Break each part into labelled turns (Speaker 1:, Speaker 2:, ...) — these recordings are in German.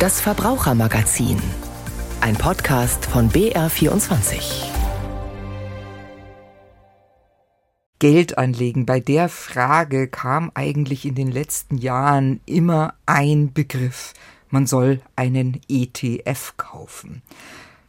Speaker 1: Das Verbrauchermagazin. Ein Podcast von BR24.
Speaker 2: Geld anlegen. Bei der Frage kam eigentlich in den letzten Jahren immer ein Begriff. Man soll einen ETF kaufen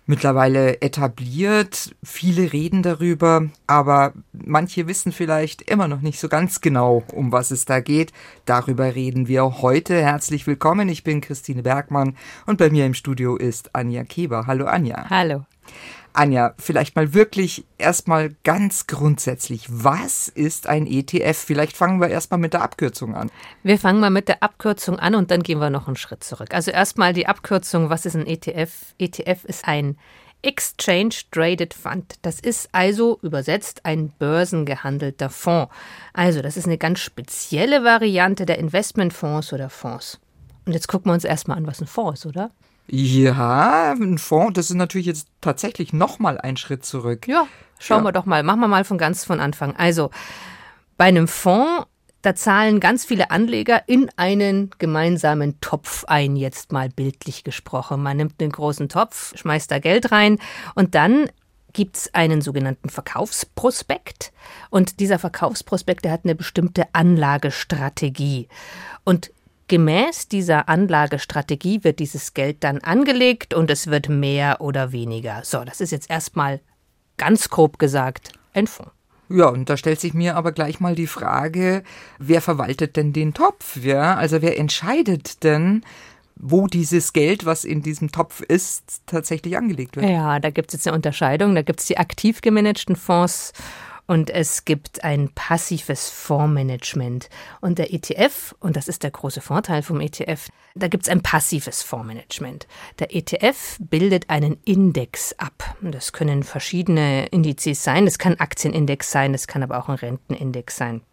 Speaker 2: mittlerweile etabliert. Viele reden darüber, aber manche wissen vielleicht immer noch nicht so ganz genau, um was es da geht. Darüber reden wir heute. Herzlich willkommen. Ich bin Christine Bergmann und bei mir im Studio ist Anja Keber. Hallo Anja.
Speaker 3: Hallo.
Speaker 2: Anja, vielleicht mal wirklich erstmal ganz grundsätzlich, was ist ein ETF? Vielleicht fangen wir erstmal mit der Abkürzung an.
Speaker 3: Wir fangen mal mit der Abkürzung an und dann gehen wir noch einen Schritt zurück. Also erstmal die Abkürzung, was ist ein ETF? ETF ist ein Exchange Traded Fund. Das ist also übersetzt ein börsengehandelter Fonds. Also das ist eine ganz spezielle Variante der Investmentfonds oder Fonds. Und jetzt gucken wir uns erstmal an, was ein Fonds ist, oder?
Speaker 2: Ja, ein Fonds, das ist natürlich jetzt tatsächlich nochmal ein Schritt zurück.
Speaker 3: Ja, schauen ja. wir doch mal. Machen wir mal von ganz von Anfang. Also, bei einem Fonds, da zahlen ganz viele Anleger in einen gemeinsamen Topf ein, jetzt mal bildlich gesprochen. Man nimmt einen großen Topf, schmeißt da Geld rein und dann gibt es einen sogenannten Verkaufsprospekt. Und dieser Verkaufsprospekt, der hat eine bestimmte Anlagestrategie. Und Gemäß dieser Anlagestrategie wird dieses Geld dann angelegt und es wird mehr oder weniger. So, das ist jetzt erstmal ganz grob gesagt ein Fonds.
Speaker 2: Ja, und da stellt sich mir aber gleich mal die Frage, wer verwaltet denn den Topf? Ja, also wer entscheidet denn, wo dieses Geld, was in diesem Topf ist, tatsächlich angelegt wird?
Speaker 3: Ja, da gibt es jetzt eine Unterscheidung. Da gibt es die aktiv gemanagten Fonds und es gibt ein passives Fondsmanagement. Und der ETF, und das ist der große Vorteil vom ETF, da gibt es ein passives Fondsmanagement. Der ETF bildet einen Index ab. Das können verschiedene Indizes sein. Das kann Aktienindex sein, das kann aber auch ein Rentenindex sein.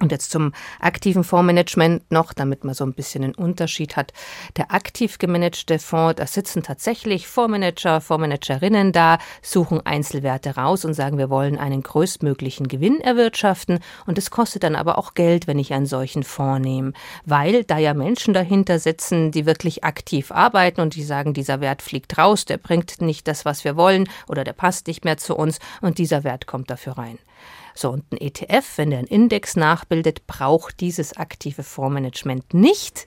Speaker 3: Und jetzt zum aktiven Fondsmanagement noch, damit man so ein bisschen einen Unterschied hat. Der aktiv gemanagte Fonds, da sitzen tatsächlich Fondsmanager, Fondsmanagerinnen da, suchen Einzelwerte raus und sagen, wir wollen einen größtmöglichen Gewinn erwirtschaften. Und es kostet dann aber auch Geld, wenn ich einen solchen Fonds nehme, weil da ja Menschen dahinter sitzen, die wirklich aktiv arbeiten und die sagen, dieser Wert fliegt raus, der bringt nicht das, was wir wollen oder der passt nicht mehr zu uns und dieser Wert kommt dafür rein. So, und ein ETF, wenn der einen Index nachbildet, braucht dieses aktive Fondsmanagement nicht.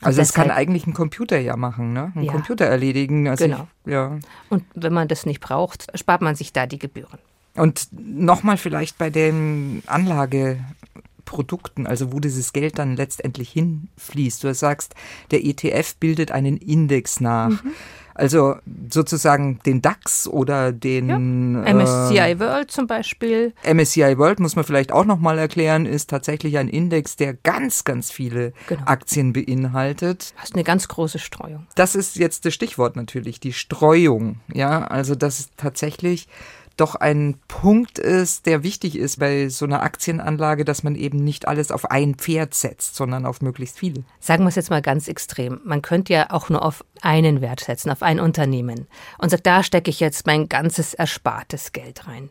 Speaker 2: Und also das kann eigentlich ein Computer ja machen, ne? Ein ja. Computer erledigen. Also
Speaker 3: genau.
Speaker 2: Ich, ja.
Speaker 3: Und wenn man das nicht braucht, spart man sich da die Gebühren.
Speaker 2: Und nochmal vielleicht bei den Anlageprodukten, also wo dieses Geld dann letztendlich hinfließt. Du sagst, der ETF bildet einen Index nach. Mhm. Also sozusagen den DAX oder den
Speaker 3: ja. MSCI äh, World zum Beispiel.
Speaker 2: MSCI World muss man vielleicht auch nochmal erklären, ist tatsächlich ein Index, der ganz, ganz viele genau. Aktien beinhaltet.
Speaker 3: Das ist eine ganz große Streuung.
Speaker 2: Das ist jetzt das Stichwort natürlich, die Streuung. Ja, also das ist tatsächlich doch ein Punkt ist, der wichtig ist bei so einer Aktienanlage, dass man eben nicht alles auf ein Pferd setzt, sondern auf möglichst viele.
Speaker 3: Sagen wir es jetzt mal ganz extrem. Man könnte ja auch nur auf einen Wert setzen, auf ein Unternehmen und sagt, da stecke ich jetzt mein ganzes erspartes Geld rein.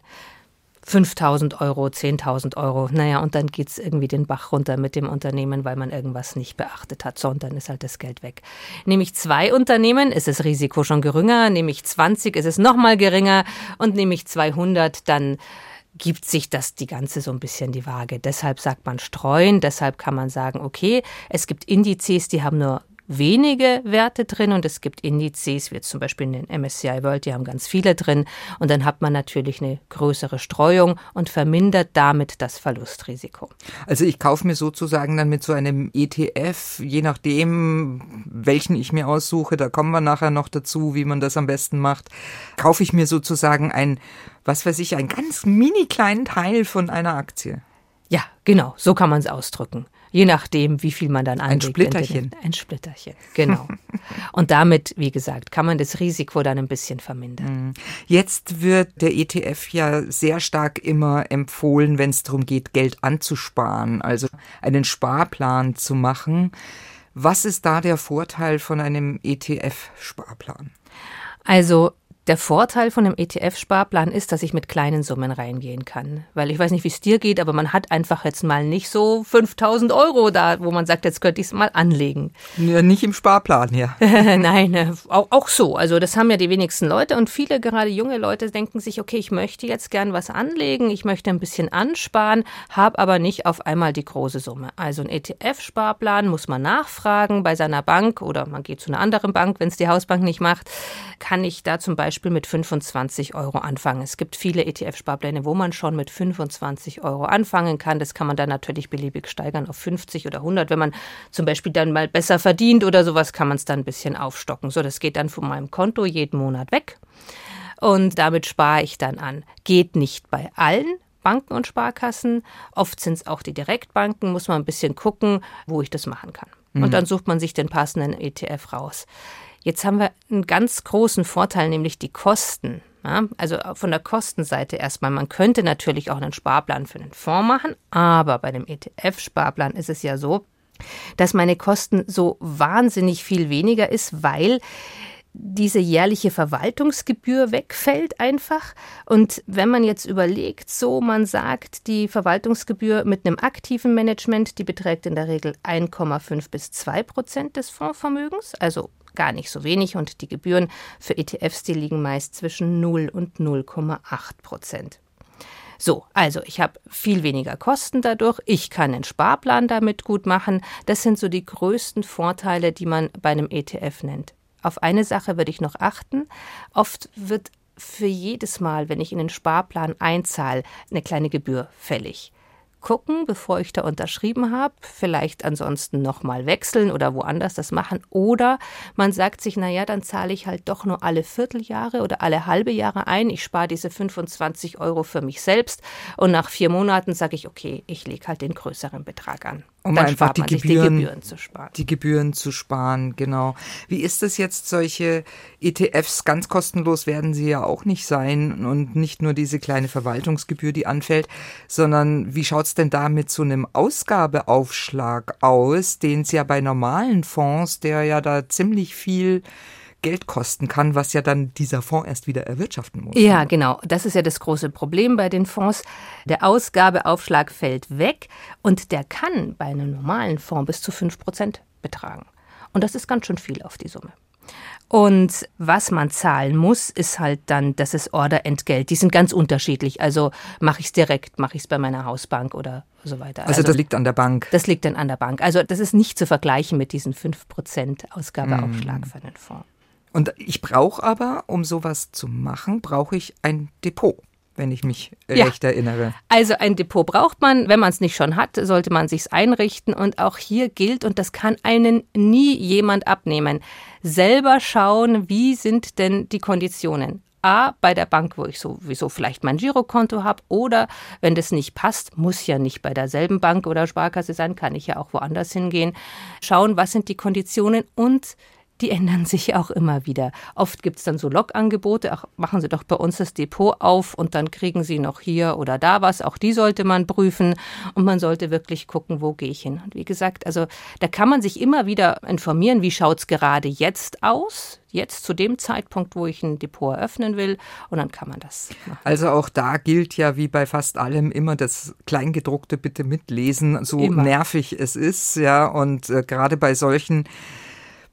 Speaker 3: 5000 Euro, 10.000 Euro. Naja, und dann geht es irgendwie den Bach runter mit dem Unternehmen, weil man irgendwas nicht beachtet hat. So, und dann ist halt das Geld weg. Nehme ich zwei Unternehmen, ist das Risiko schon geringer. Nehme ich 20, ist es nochmal geringer. Und nehme ich 200, dann gibt sich das die ganze so ein bisschen die Waage. Deshalb sagt man streuen, deshalb kann man sagen, okay, es gibt Indizes, die haben nur wenige Werte drin und es gibt Indizes, wie zum Beispiel in den MSCI World, die haben ganz viele drin. Und dann hat man natürlich eine größere Streuung und vermindert damit das Verlustrisiko.
Speaker 2: Also ich kaufe mir sozusagen dann mit so einem ETF, je nachdem, welchen ich mir aussuche, da kommen wir nachher noch dazu, wie man das am besten macht, kaufe ich mir sozusagen ein, was weiß ich, einen ganz mini kleinen Teil von einer Aktie.
Speaker 3: Ja, genau, so kann man es ausdrücken je nachdem, wie viel man dann anlegt.
Speaker 2: Ein Splitterchen.
Speaker 3: Ein Splitterchen, genau. Und damit, wie gesagt, kann man das Risiko dann ein bisschen vermindern.
Speaker 2: Mhm. Jetzt wird der ETF ja sehr stark immer empfohlen, wenn es darum geht, Geld anzusparen, also einen Sparplan zu machen. Was ist da der Vorteil von einem ETF-Sparplan?
Speaker 3: Also Der Vorteil von einem ETF-Sparplan ist, dass ich mit kleinen Summen reingehen kann. Weil ich weiß nicht, wie es dir geht, aber man hat einfach jetzt mal nicht so 5000 Euro da, wo man sagt, jetzt könnte ich es mal anlegen.
Speaker 2: Ja, nicht im Sparplan, ja.
Speaker 3: Nein, äh, auch, auch so. Also das haben ja die wenigsten Leute und viele, gerade junge Leute, denken sich, okay, ich möchte jetzt gern was anlegen, ich möchte ein bisschen ansparen, habe aber nicht auf einmal die große Summe. Also ein ETF-Sparplan muss man nachfragen bei seiner Bank oder man geht zu einer anderen Bank, wenn es die Hausbank nicht macht, kann ich da zum Beispiel Beispiel mit 25 Euro anfangen. Es gibt viele ETF-Sparpläne, wo man schon mit 25 Euro anfangen kann. Das kann man dann natürlich beliebig steigern auf 50 oder 100. Wenn man zum Beispiel dann mal besser verdient oder sowas, kann man es dann ein bisschen aufstocken. So, das geht dann von meinem Konto jeden Monat weg. Und damit spare ich dann an. Geht nicht bei allen, Banken und Sparkassen. Oft sind es auch die Direktbanken, muss man ein bisschen gucken, wo ich das machen kann. Mhm. Und dann sucht man sich den passenden ETF raus. Jetzt haben wir einen ganz großen Vorteil, nämlich die Kosten. Ja, also von der Kostenseite erstmal. Man könnte natürlich auch einen Sparplan für einen Fonds machen, aber bei dem ETF-Sparplan ist es ja so, dass meine Kosten so wahnsinnig viel weniger ist, weil diese jährliche Verwaltungsgebühr wegfällt einfach. Und wenn man jetzt überlegt, so man sagt, die Verwaltungsgebühr mit einem aktiven Management, die beträgt in der Regel 1,5 bis 2 Prozent des Fondsvermögens, also gar nicht so wenig und die Gebühren für ETFs, die liegen meist zwischen 0 und 0,8 Prozent. So, also ich habe viel weniger Kosten dadurch, ich kann einen Sparplan damit gut machen. Das sind so die größten Vorteile, die man bei einem ETF nennt. Auf eine Sache würde ich noch achten. Oft wird für jedes Mal, wenn ich in den Sparplan einzahle, eine kleine Gebühr fällig gucken, bevor ich da unterschrieben habe. Vielleicht ansonsten nochmal wechseln oder woanders das machen. Oder man sagt sich, naja, dann zahle ich halt doch nur alle Vierteljahre oder alle halbe Jahre ein. Ich spare diese 25 Euro für mich selbst. Und nach vier Monaten sage ich, okay, ich lege halt den größeren Betrag an.
Speaker 2: Um dann einfach die Gebühren, die Gebühren zu sparen. Die Gebühren zu sparen, genau. Wie ist es jetzt, solche ETFs ganz kostenlos werden sie ja auch nicht sein und nicht nur diese kleine Verwaltungsgebühr, die anfällt, sondern wie schaut es denn da mit so einem Ausgabeaufschlag aus, den es ja bei normalen Fonds, der ja da ziemlich viel Geld kosten kann, was ja dann dieser Fonds erst wieder erwirtschaften muss.
Speaker 3: Ja, genau. Das ist ja das große Problem bei den Fonds. Der Ausgabeaufschlag fällt weg und der kann bei einem normalen Fonds bis zu 5 Prozent betragen. Und das ist ganz schön viel auf die Summe. Und was man zahlen muss, ist halt dann das ist Orderentgelt. Die sind ganz unterschiedlich. Also mache ich es direkt, mache ich es bei meiner Hausbank oder so weiter.
Speaker 2: Also, also, das liegt an der Bank.
Speaker 3: Das liegt dann an der Bank. Also das ist nicht zu vergleichen mit diesen 5% Ausgabeaufschlag mm. für einen Fonds.
Speaker 2: Und ich brauche aber, um sowas zu machen, brauche ich ein Depot wenn ich mich ja. recht erinnere.
Speaker 3: Also ein Depot braucht man, wenn man es nicht schon hat, sollte man sich's einrichten und auch hier gilt und das kann einen nie jemand abnehmen. Selber schauen, wie sind denn die Konditionen? A, bei der Bank, wo ich sowieso vielleicht mein Girokonto habe, oder wenn das nicht passt, muss ja nicht bei derselben Bank oder Sparkasse sein, kann ich ja auch woanders hingehen. Schauen, was sind die Konditionen und die ändern sich auch immer wieder. Oft gibt es dann so Logangebote, ach, machen Sie doch bei uns das Depot auf und dann kriegen Sie noch hier oder da was. Auch die sollte man prüfen und man sollte wirklich gucken, wo gehe ich hin. Und wie gesagt, also da kann man sich immer wieder informieren, wie schaut es gerade jetzt aus, jetzt zu dem Zeitpunkt, wo ich ein Depot eröffnen will und dann kann man das
Speaker 2: machen. Also auch da gilt ja wie bei fast allem immer das Kleingedruckte bitte mitlesen, so immer. nervig es ist, ja und äh, gerade bei solchen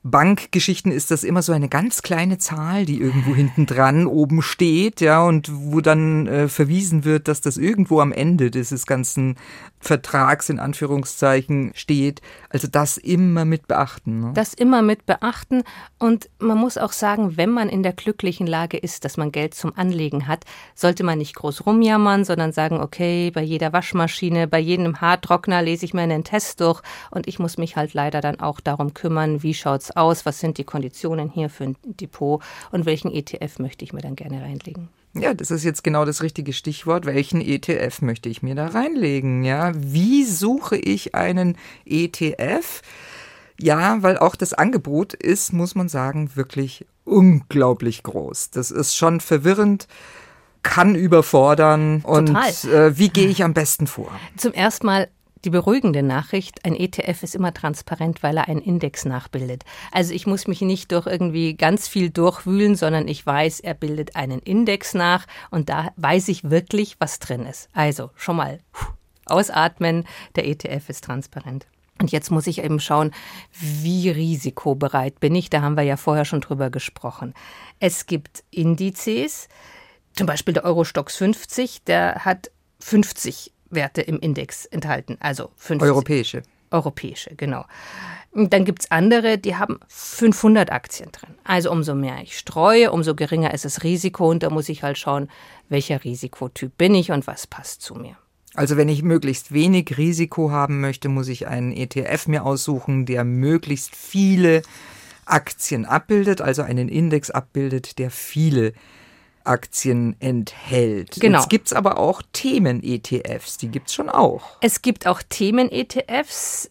Speaker 2: Bankgeschichten ist das immer so eine ganz kleine Zahl, die irgendwo hinten dran oben steht, ja, und wo dann äh, verwiesen wird, dass das irgendwo am Ende dieses ganzen Vertrags in Anführungszeichen steht. Also das immer mit beachten. Ne?
Speaker 3: Das immer mit beachten. Und man muss auch sagen, wenn man in der glücklichen Lage ist, dass man Geld zum Anlegen hat, sollte man nicht groß rumjammern, sondern sagen, okay, bei jeder Waschmaschine, bei jedem Haartrockner lese ich mir einen Test durch und ich muss mich halt leider dann auch darum kümmern, wie schaut's aus, was sind die Konditionen hier für ein Depot und welchen ETF möchte ich mir dann gerne reinlegen.
Speaker 2: Ja, das ist jetzt genau das richtige Stichwort. Welchen ETF möchte ich mir da reinlegen? Ja, wie suche ich einen ETF? Ja, weil auch das Angebot ist, muss man sagen, wirklich unglaublich groß. Das ist schon verwirrend kann überfordern. Und äh, wie gehe ich am besten vor?
Speaker 3: Zum ersten Mal die beruhigende Nachricht, ein ETF ist immer transparent, weil er einen Index nachbildet. Also ich muss mich nicht durch irgendwie ganz viel durchwühlen, sondern ich weiß, er bildet einen Index nach und da weiß ich wirklich, was drin ist. Also schon mal ausatmen, der ETF ist transparent. Und jetzt muss ich eben schauen, wie risikobereit bin ich. Da haben wir ja vorher schon drüber gesprochen. Es gibt Indizes, zum Beispiel der Eurostox 50, der hat 50 Werte im Index enthalten, also 50.
Speaker 2: Europäische.
Speaker 3: Europäische, genau. Dann gibt es andere, die haben 500 Aktien drin. Also umso mehr ich streue, umso geringer ist das Risiko und da muss ich halt schauen, welcher Risikotyp bin ich und was passt zu mir.
Speaker 2: Also wenn ich möglichst wenig Risiko haben möchte, muss ich einen ETF mir aussuchen, der möglichst viele Aktien abbildet, also einen Index abbildet, der viele Aktien enthält.
Speaker 3: Genau.
Speaker 2: Jetzt gibt es aber auch Themen-ETFs, die gibt es schon auch.
Speaker 3: Es gibt auch Themen-ETFs,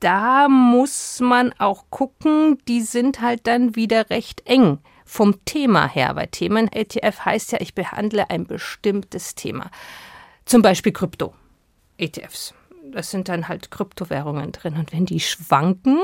Speaker 3: da muss man auch gucken, die sind halt dann wieder recht eng vom Thema her, weil Themen-ETF heißt ja, ich behandle ein bestimmtes Thema. Zum Beispiel Krypto-ETFs. Das sind dann halt Kryptowährungen drin. Und wenn die schwanken,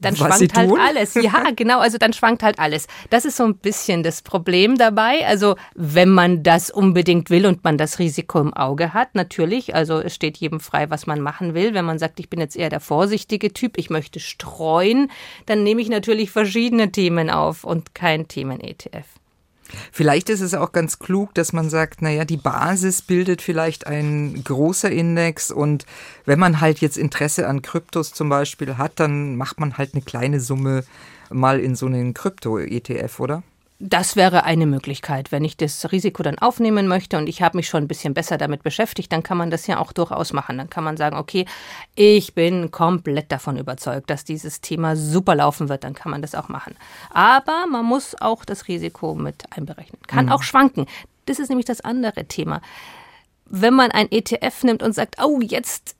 Speaker 3: dann
Speaker 2: Was
Speaker 3: schwankt halt
Speaker 2: tun?
Speaker 3: alles. Ja, genau, also dann schwankt halt alles. Das ist so ein bisschen das Problem dabei. Also wenn man das unbedingt will und man das Risiko im Auge hat, natürlich, also es steht jedem frei, was man machen will. Wenn man sagt, ich bin jetzt eher der vorsichtige Typ, ich möchte streuen, dann nehme ich natürlich verschiedene Themen auf und kein Themen-ETF.
Speaker 2: Vielleicht ist es auch ganz klug, dass man sagt, naja, die Basis bildet vielleicht ein großer Index und wenn man halt jetzt Interesse an Kryptos zum Beispiel hat, dann macht man halt eine kleine Summe mal in so einen Krypto-ETF, oder?
Speaker 3: Das wäre eine Möglichkeit. Wenn ich das Risiko dann aufnehmen möchte und ich habe mich schon ein bisschen besser damit beschäftigt, dann kann man das ja auch durchaus machen. Dann kann man sagen, okay, ich bin komplett davon überzeugt, dass dieses Thema super laufen wird, dann kann man das auch machen. Aber man muss auch das Risiko mit einberechnen. Kann auch schwanken. Das ist nämlich das andere Thema. Wenn man ein ETF nimmt und sagt, oh, jetzt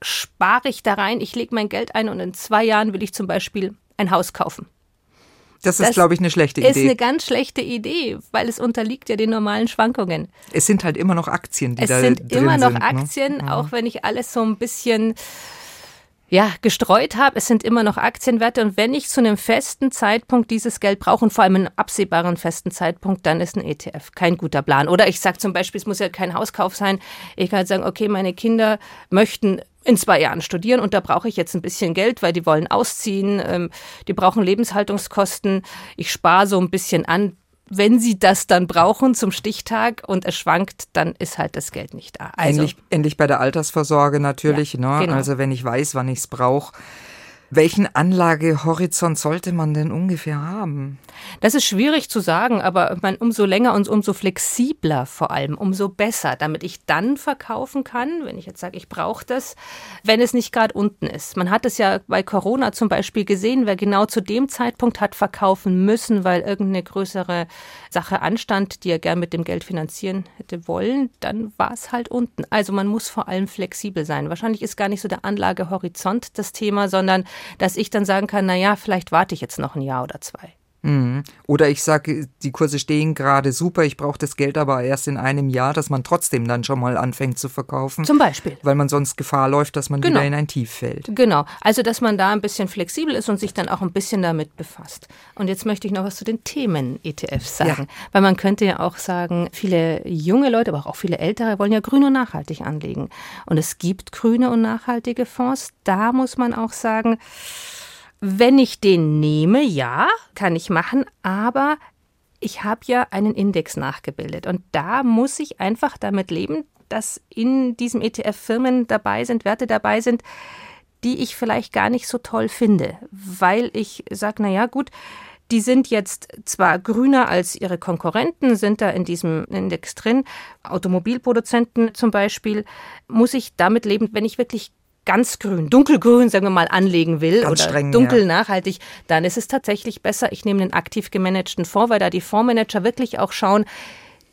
Speaker 3: spare ich da rein, ich lege mein Geld ein und in zwei Jahren will ich zum Beispiel ein Haus kaufen.
Speaker 2: Das ist,
Speaker 3: Das
Speaker 2: glaube ich, eine schlechte
Speaker 3: Ist eine
Speaker 2: Idee.
Speaker 3: ganz schlechte Idee, weil es unterliegt ja den normalen Schwankungen.
Speaker 2: Es sind halt immer noch Aktien, die
Speaker 3: Es
Speaker 2: da
Speaker 3: sind
Speaker 2: drin
Speaker 3: immer noch
Speaker 2: sind, ne?
Speaker 3: Aktien, auch wenn ich alles so ein bisschen ja, gestreut habe. Es sind immer noch Aktienwerte und wenn ich zu einem festen Zeitpunkt dieses Geld brauche und vor allem einen absehbaren festen Zeitpunkt, dann ist ein ETF kein guter Plan. Oder ich sage zum Beispiel, es muss ja kein Hauskauf sein. Ich kann halt sagen, okay, meine Kinder möchten in zwei Jahren studieren und da brauche ich jetzt ein bisschen Geld, weil die wollen ausziehen, ähm, die brauchen Lebenshaltungskosten. Ich spare so ein bisschen an. Wenn sie das dann brauchen zum Stichtag und es schwankt, dann ist halt das Geld nicht da. Also,
Speaker 2: Ähnlich, ähnlich bei der Altersvorsorge natürlich.
Speaker 3: Ja,
Speaker 2: ne?
Speaker 3: genau.
Speaker 2: Also wenn ich weiß, wann ich es brauche. Welchen Anlagehorizont sollte man denn ungefähr haben?
Speaker 3: Das ist schwierig zu sagen, aber man, umso länger und umso flexibler vor allem, umso besser, damit ich dann verkaufen kann, wenn ich jetzt sage, ich brauche das, wenn es nicht gerade unten ist. Man hat es ja bei Corona zum Beispiel gesehen, wer genau zu dem Zeitpunkt hat verkaufen müssen, weil irgendeine größere Sache anstand, die er gern mit dem Geld finanzieren hätte wollen, dann war es halt unten. Also man muss vor allem flexibel sein. Wahrscheinlich ist gar nicht so der Anlagehorizont das Thema, sondern dass ich dann sagen kann, na ja, vielleicht warte ich jetzt noch ein Jahr oder zwei.
Speaker 2: Oder ich sage, die Kurse stehen gerade super, ich brauche das Geld aber erst in einem Jahr, dass man trotzdem dann schon mal anfängt zu verkaufen.
Speaker 3: Zum Beispiel.
Speaker 2: Weil man sonst Gefahr läuft, dass man
Speaker 3: Genau.
Speaker 2: wieder in ein Tief fällt.
Speaker 3: Genau, also dass man da ein bisschen flexibel ist und sich dann auch ein bisschen damit befasst. Und jetzt möchte ich noch was zu den Themen-ETFs sagen, weil man könnte ja auch sagen, viele junge Leute, aber auch viele ältere wollen ja grün und nachhaltig anlegen. Und es gibt grüne und nachhaltige Fonds. Da muss man auch sagen, wenn ich den nehme, ja, kann ich machen, aber ich habe ja einen Index nachgebildet und da muss ich einfach damit leben, dass in diesem ETF Firmen dabei sind, Werte dabei sind, die ich vielleicht gar nicht so toll finde, weil ich sage, na ja, gut, die sind jetzt zwar grüner als ihre Konkurrenten, sind da in diesem Index drin, Automobilproduzenten zum Beispiel, muss ich damit leben, wenn ich wirklich ganz grün, dunkelgrün, sagen wir mal, anlegen will
Speaker 2: Ganz
Speaker 3: oder
Speaker 2: streng,
Speaker 3: dunkel
Speaker 2: ja.
Speaker 3: nachhaltig, dann ist es tatsächlich besser, ich nehme einen aktiv gemanagten Fonds, weil da die Fondsmanager wirklich auch schauen,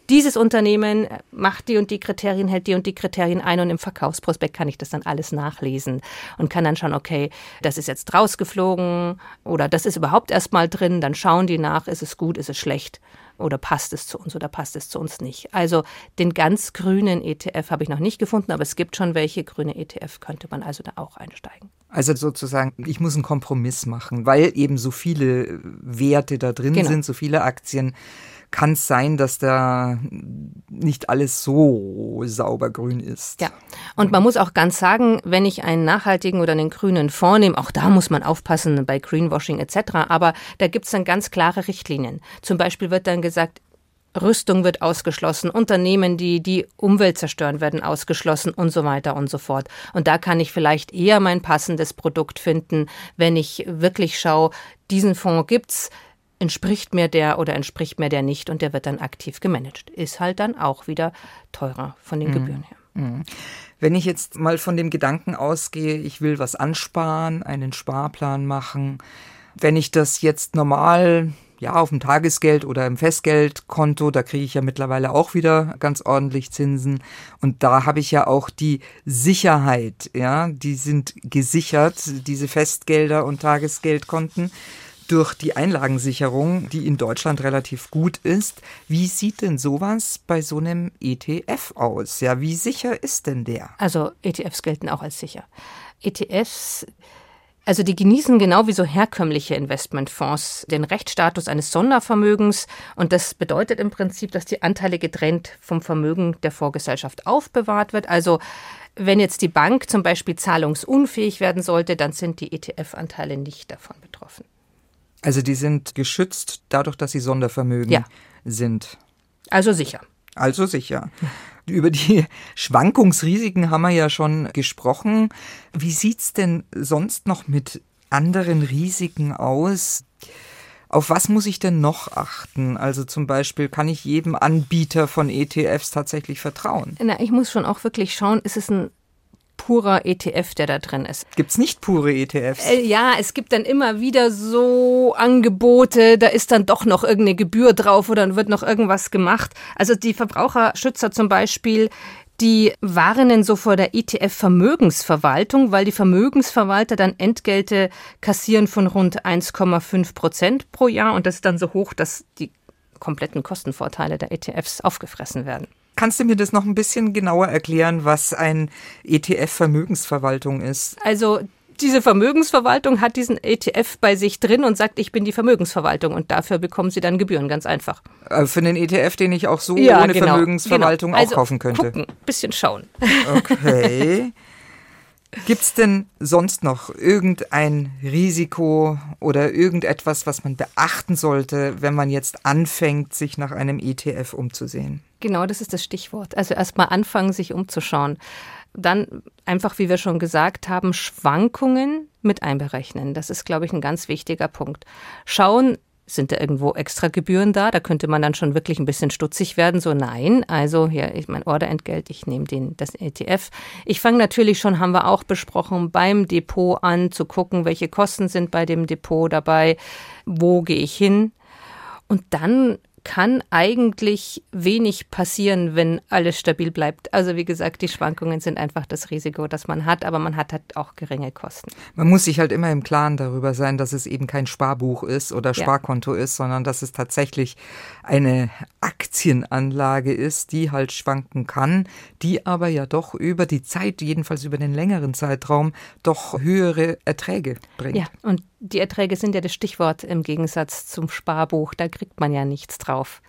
Speaker 3: dieses Unternehmen macht die und die Kriterien, hält die und die Kriterien ein und im Verkaufsprospekt kann ich das dann alles nachlesen und kann dann schauen, okay, das ist jetzt rausgeflogen oder das ist überhaupt erstmal drin, dann schauen die nach, ist es gut, ist es schlecht oder passt es zu uns oder passt es zu uns nicht. Also den ganz grünen ETF habe ich noch nicht gefunden, aber es gibt schon welche. Grüne ETF könnte man also da auch einsteigen.
Speaker 2: Also sozusagen, ich muss einen Kompromiss machen, weil eben so viele Werte da drin genau. sind, so viele Aktien kann es sein, dass da nicht alles so sauber grün ist.
Speaker 3: Ja, und man muss auch ganz sagen, wenn ich einen nachhaltigen oder einen grünen Fonds nehme, auch da muss man aufpassen bei Greenwashing etc., aber da gibt es dann ganz klare Richtlinien. Zum Beispiel wird dann gesagt, Rüstung wird ausgeschlossen, Unternehmen, die die Umwelt zerstören, werden ausgeschlossen und so weiter und so fort. Und da kann ich vielleicht eher mein passendes Produkt finden, wenn ich wirklich schaue, diesen Fonds gibt's, entspricht mir der oder entspricht mir der nicht und der wird dann aktiv gemanagt. Ist halt dann auch wieder teurer von den mhm. Gebühren her. Mhm.
Speaker 2: Wenn ich jetzt mal von dem Gedanken ausgehe, ich will was ansparen, einen Sparplan machen, wenn ich das jetzt normal ja, auf dem Tagesgeld oder im Festgeldkonto, da kriege ich ja mittlerweile auch wieder ganz ordentlich Zinsen. Und da habe ich ja auch die Sicherheit, ja, die sind gesichert, diese Festgelder und Tagesgeldkonten durch die Einlagensicherung, die in Deutschland relativ gut ist. Wie sieht denn sowas bei so einem ETF aus? Ja, wie sicher ist denn der?
Speaker 3: Also ETFs gelten auch als sicher. ETFs also die genießen genau wie so herkömmliche Investmentfonds den Rechtsstatus eines Sondervermögens und das bedeutet im Prinzip, dass die Anteile getrennt vom Vermögen der Vorgesellschaft aufbewahrt wird. Also wenn jetzt die Bank zum Beispiel zahlungsunfähig werden sollte, dann sind die ETF-Anteile nicht davon betroffen.
Speaker 2: Also die sind geschützt dadurch, dass sie Sondervermögen ja. sind.
Speaker 3: Also sicher.
Speaker 2: Also sicher. Über die Schwankungsrisiken haben wir ja schon gesprochen. Wie sieht's denn sonst noch mit anderen Risiken aus? Auf was muss ich denn noch achten? Also zum Beispiel, kann ich jedem Anbieter von ETFs tatsächlich vertrauen?
Speaker 3: Na, ich muss schon auch wirklich schauen, ist es ein purer ETF, der da drin ist.
Speaker 2: Gibt es nicht pure ETFs?
Speaker 3: Äh, ja, es gibt dann immer wieder so Angebote, da ist dann doch noch irgendeine Gebühr drauf oder dann wird noch irgendwas gemacht. Also die Verbraucherschützer zum Beispiel, die warnen so vor der ETF-Vermögensverwaltung, weil die Vermögensverwalter dann Entgelte kassieren von rund 1,5 Prozent pro Jahr und das ist dann so hoch, dass die kompletten Kostenvorteile der ETFs aufgefressen werden.
Speaker 2: Kannst du mir das noch ein bisschen genauer erklären, was ein ETF-Vermögensverwaltung ist?
Speaker 3: Also diese Vermögensverwaltung hat diesen ETF bei sich drin und sagt, ich bin die Vermögensverwaltung und dafür bekommen sie dann Gebühren, ganz einfach.
Speaker 2: Äh, für den ETF, den ich auch so ja, ohne genau, Vermögensverwaltung genau. Also auch kaufen könnte.
Speaker 3: Gucken, bisschen schauen.
Speaker 2: Okay. Gibt es denn sonst noch irgendein Risiko oder irgendetwas, was man beachten sollte, wenn man jetzt anfängt, sich nach einem ETF umzusehen?
Speaker 3: Genau, das ist das Stichwort. Also erstmal anfangen, sich umzuschauen. Dann einfach, wie wir schon gesagt haben, Schwankungen mit einberechnen. Das ist, glaube ich, ein ganz wichtiger Punkt. Schauen, sind da irgendwo extra Gebühren da? Da könnte man dann schon wirklich ein bisschen stutzig werden. So, nein, also hier, ich mein Orderentgelt, ich nehme den, das ETF. Ich fange natürlich schon, haben wir auch besprochen, beim Depot an, zu gucken, welche Kosten sind bei dem Depot dabei, wo gehe ich hin. Und dann kann eigentlich wenig passieren, wenn alles stabil bleibt. Also wie gesagt, die Schwankungen sind einfach das Risiko, das man hat, aber man hat halt auch geringe Kosten.
Speaker 2: Man muss sich halt immer im Klaren darüber sein, dass es eben kein Sparbuch ist oder Sparkonto ja. ist, sondern dass es tatsächlich eine Aktienanlage ist, die halt schwanken kann, die aber ja doch über die Zeit, jedenfalls über den längeren Zeitraum, doch höhere Erträge bringt.
Speaker 3: Ja, und die Erträge sind ja das Stichwort im Gegensatz zum Sparbuch. Da kriegt man ja nichts drauf.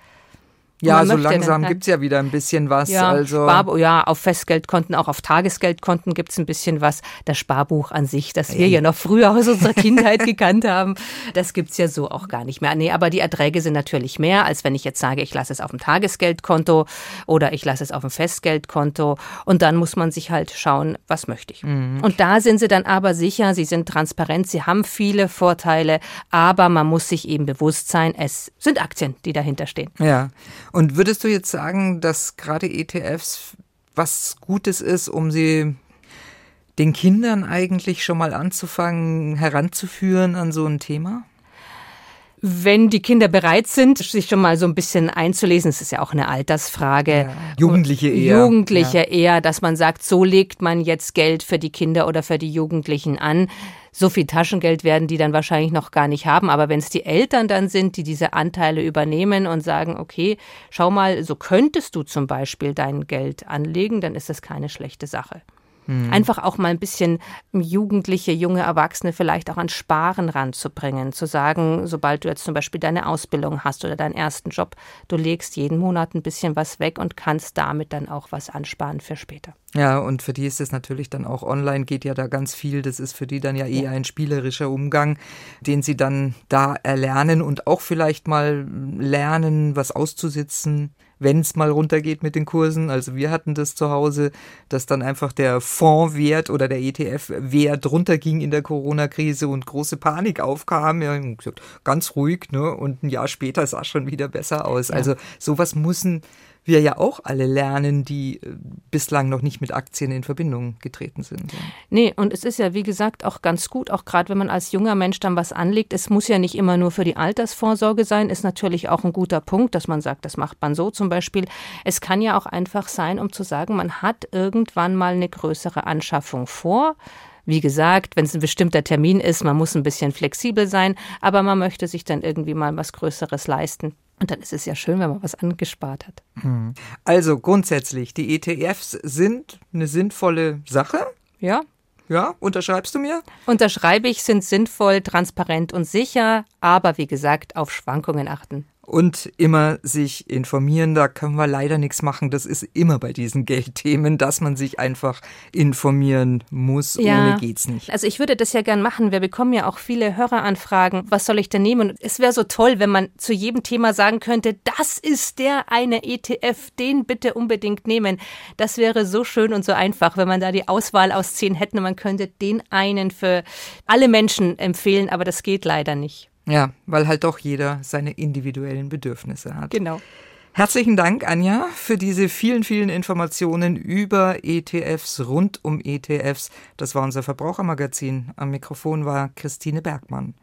Speaker 2: Ja, so langsam gibt es ja wieder ein bisschen was.
Speaker 3: Ja,
Speaker 2: also.
Speaker 3: Spar ja, auf Festgeldkonten, auch auf Tagesgeldkonten gibt es ein bisschen was. Das Sparbuch an sich, das wir ja noch früher aus unserer Kindheit gekannt haben, das gibt es ja so auch gar nicht mehr. Nee, aber die Erträge sind natürlich mehr, als wenn ich jetzt sage, ich lasse es auf dem Tagesgeldkonto oder ich lasse es auf dem Festgeldkonto. Und dann muss man sich halt schauen, was möchte ich. Mhm. Und da sind sie dann aber sicher, sie sind transparent, sie haben viele Vorteile, aber man muss sich eben bewusst sein, es sind Aktien, die dahinter stehen.
Speaker 2: Ja. Und würdest du jetzt sagen, dass gerade ETFs was Gutes ist, um sie den Kindern eigentlich schon mal anzufangen, heranzuführen an so ein Thema?
Speaker 3: Wenn die Kinder bereit sind, sich schon mal so ein bisschen einzulesen, es ist ja auch eine Altersfrage. Ja.
Speaker 2: Jugendliche eher.
Speaker 3: Jugendliche ja. eher, dass man sagt, so legt man jetzt Geld für die Kinder oder für die Jugendlichen an. So viel Taschengeld werden die dann wahrscheinlich noch gar nicht haben. Aber wenn es die Eltern dann sind, die diese Anteile übernehmen und sagen, okay, schau mal, so könntest du zum Beispiel dein Geld anlegen, dann ist das keine schlechte Sache. Mhm. Einfach auch mal ein bisschen Jugendliche, junge Erwachsene vielleicht auch an Sparen ranzubringen. Zu sagen, sobald du jetzt zum Beispiel deine Ausbildung hast oder deinen ersten Job, du legst jeden Monat ein bisschen was weg und kannst damit dann auch was ansparen für später.
Speaker 2: Ja, und für die ist es natürlich dann auch online, geht ja da ganz viel. Das ist für die dann ja eh ein spielerischer Umgang, den sie dann da erlernen und auch vielleicht mal lernen, was auszusitzen, wenn es mal runtergeht mit den Kursen. Also wir hatten das zu Hause, dass dann einfach der Fondswert oder der ETF-Wert runterging in der Corona-Krise und große Panik aufkam. Ja, ganz ruhig, ne? Und ein Jahr später sah es schon wieder besser aus. Ja. Also sowas müssen wir ja auch alle lernen, die äh, bislang noch nicht mit Aktien in Verbindung getreten sind.
Speaker 3: Nee, und es ist ja, wie gesagt, auch ganz gut, auch gerade wenn man als junger Mensch dann was anlegt. Es muss ja nicht immer nur für die Altersvorsorge sein, ist natürlich auch ein guter Punkt, dass man sagt, das macht man so zum Beispiel. Es kann ja auch einfach sein, um zu sagen, man hat irgendwann mal eine größere Anschaffung vor. Wie gesagt, wenn es ein bestimmter Termin ist, man muss ein bisschen flexibel sein, aber man möchte sich dann irgendwie mal was Größeres leisten. Und dann ist es ja schön, wenn man was angespart hat.
Speaker 2: Hm. Also grundsätzlich, die ETFs sind eine sinnvolle Sache.
Speaker 3: Ja.
Speaker 2: Ja, unterschreibst du mir?
Speaker 3: Unterschreibe ich, sind sinnvoll, transparent und sicher, aber wie gesagt, auf Schwankungen achten
Speaker 2: und immer sich informieren. Da können wir leider nichts machen. Das ist immer bei diesen Geldthemen, dass man sich einfach informieren muss. Ja. Ohne geht's nicht.
Speaker 3: Also ich würde das ja gern machen. Wir bekommen ja auch viele Höreranfragen. Was soll ich denn nehmen? es wäre so toll, wenn man zu jedem Thema sagen könnte, das ist der eine ETF, den bitte unbedingt nehmen. Das wäre so schön und so einfach, wenn man da die Auswahl aus zehn hätten und man könnte den einen für alle Menschen empfehlen, aber das geht leider nicht.
Speaker 2: Ja, weil halt doch jeder seine individuellen Bedürfnisse hat.
Speaker 3: Genau.
Speaker 2: Herzlichen Dank, Anja, für diese vielen, vielen Informationen über ETFs, rund um ETFs. Das war unser Verbrauchermagazin. Am Mikrofon war Christine Bergmann.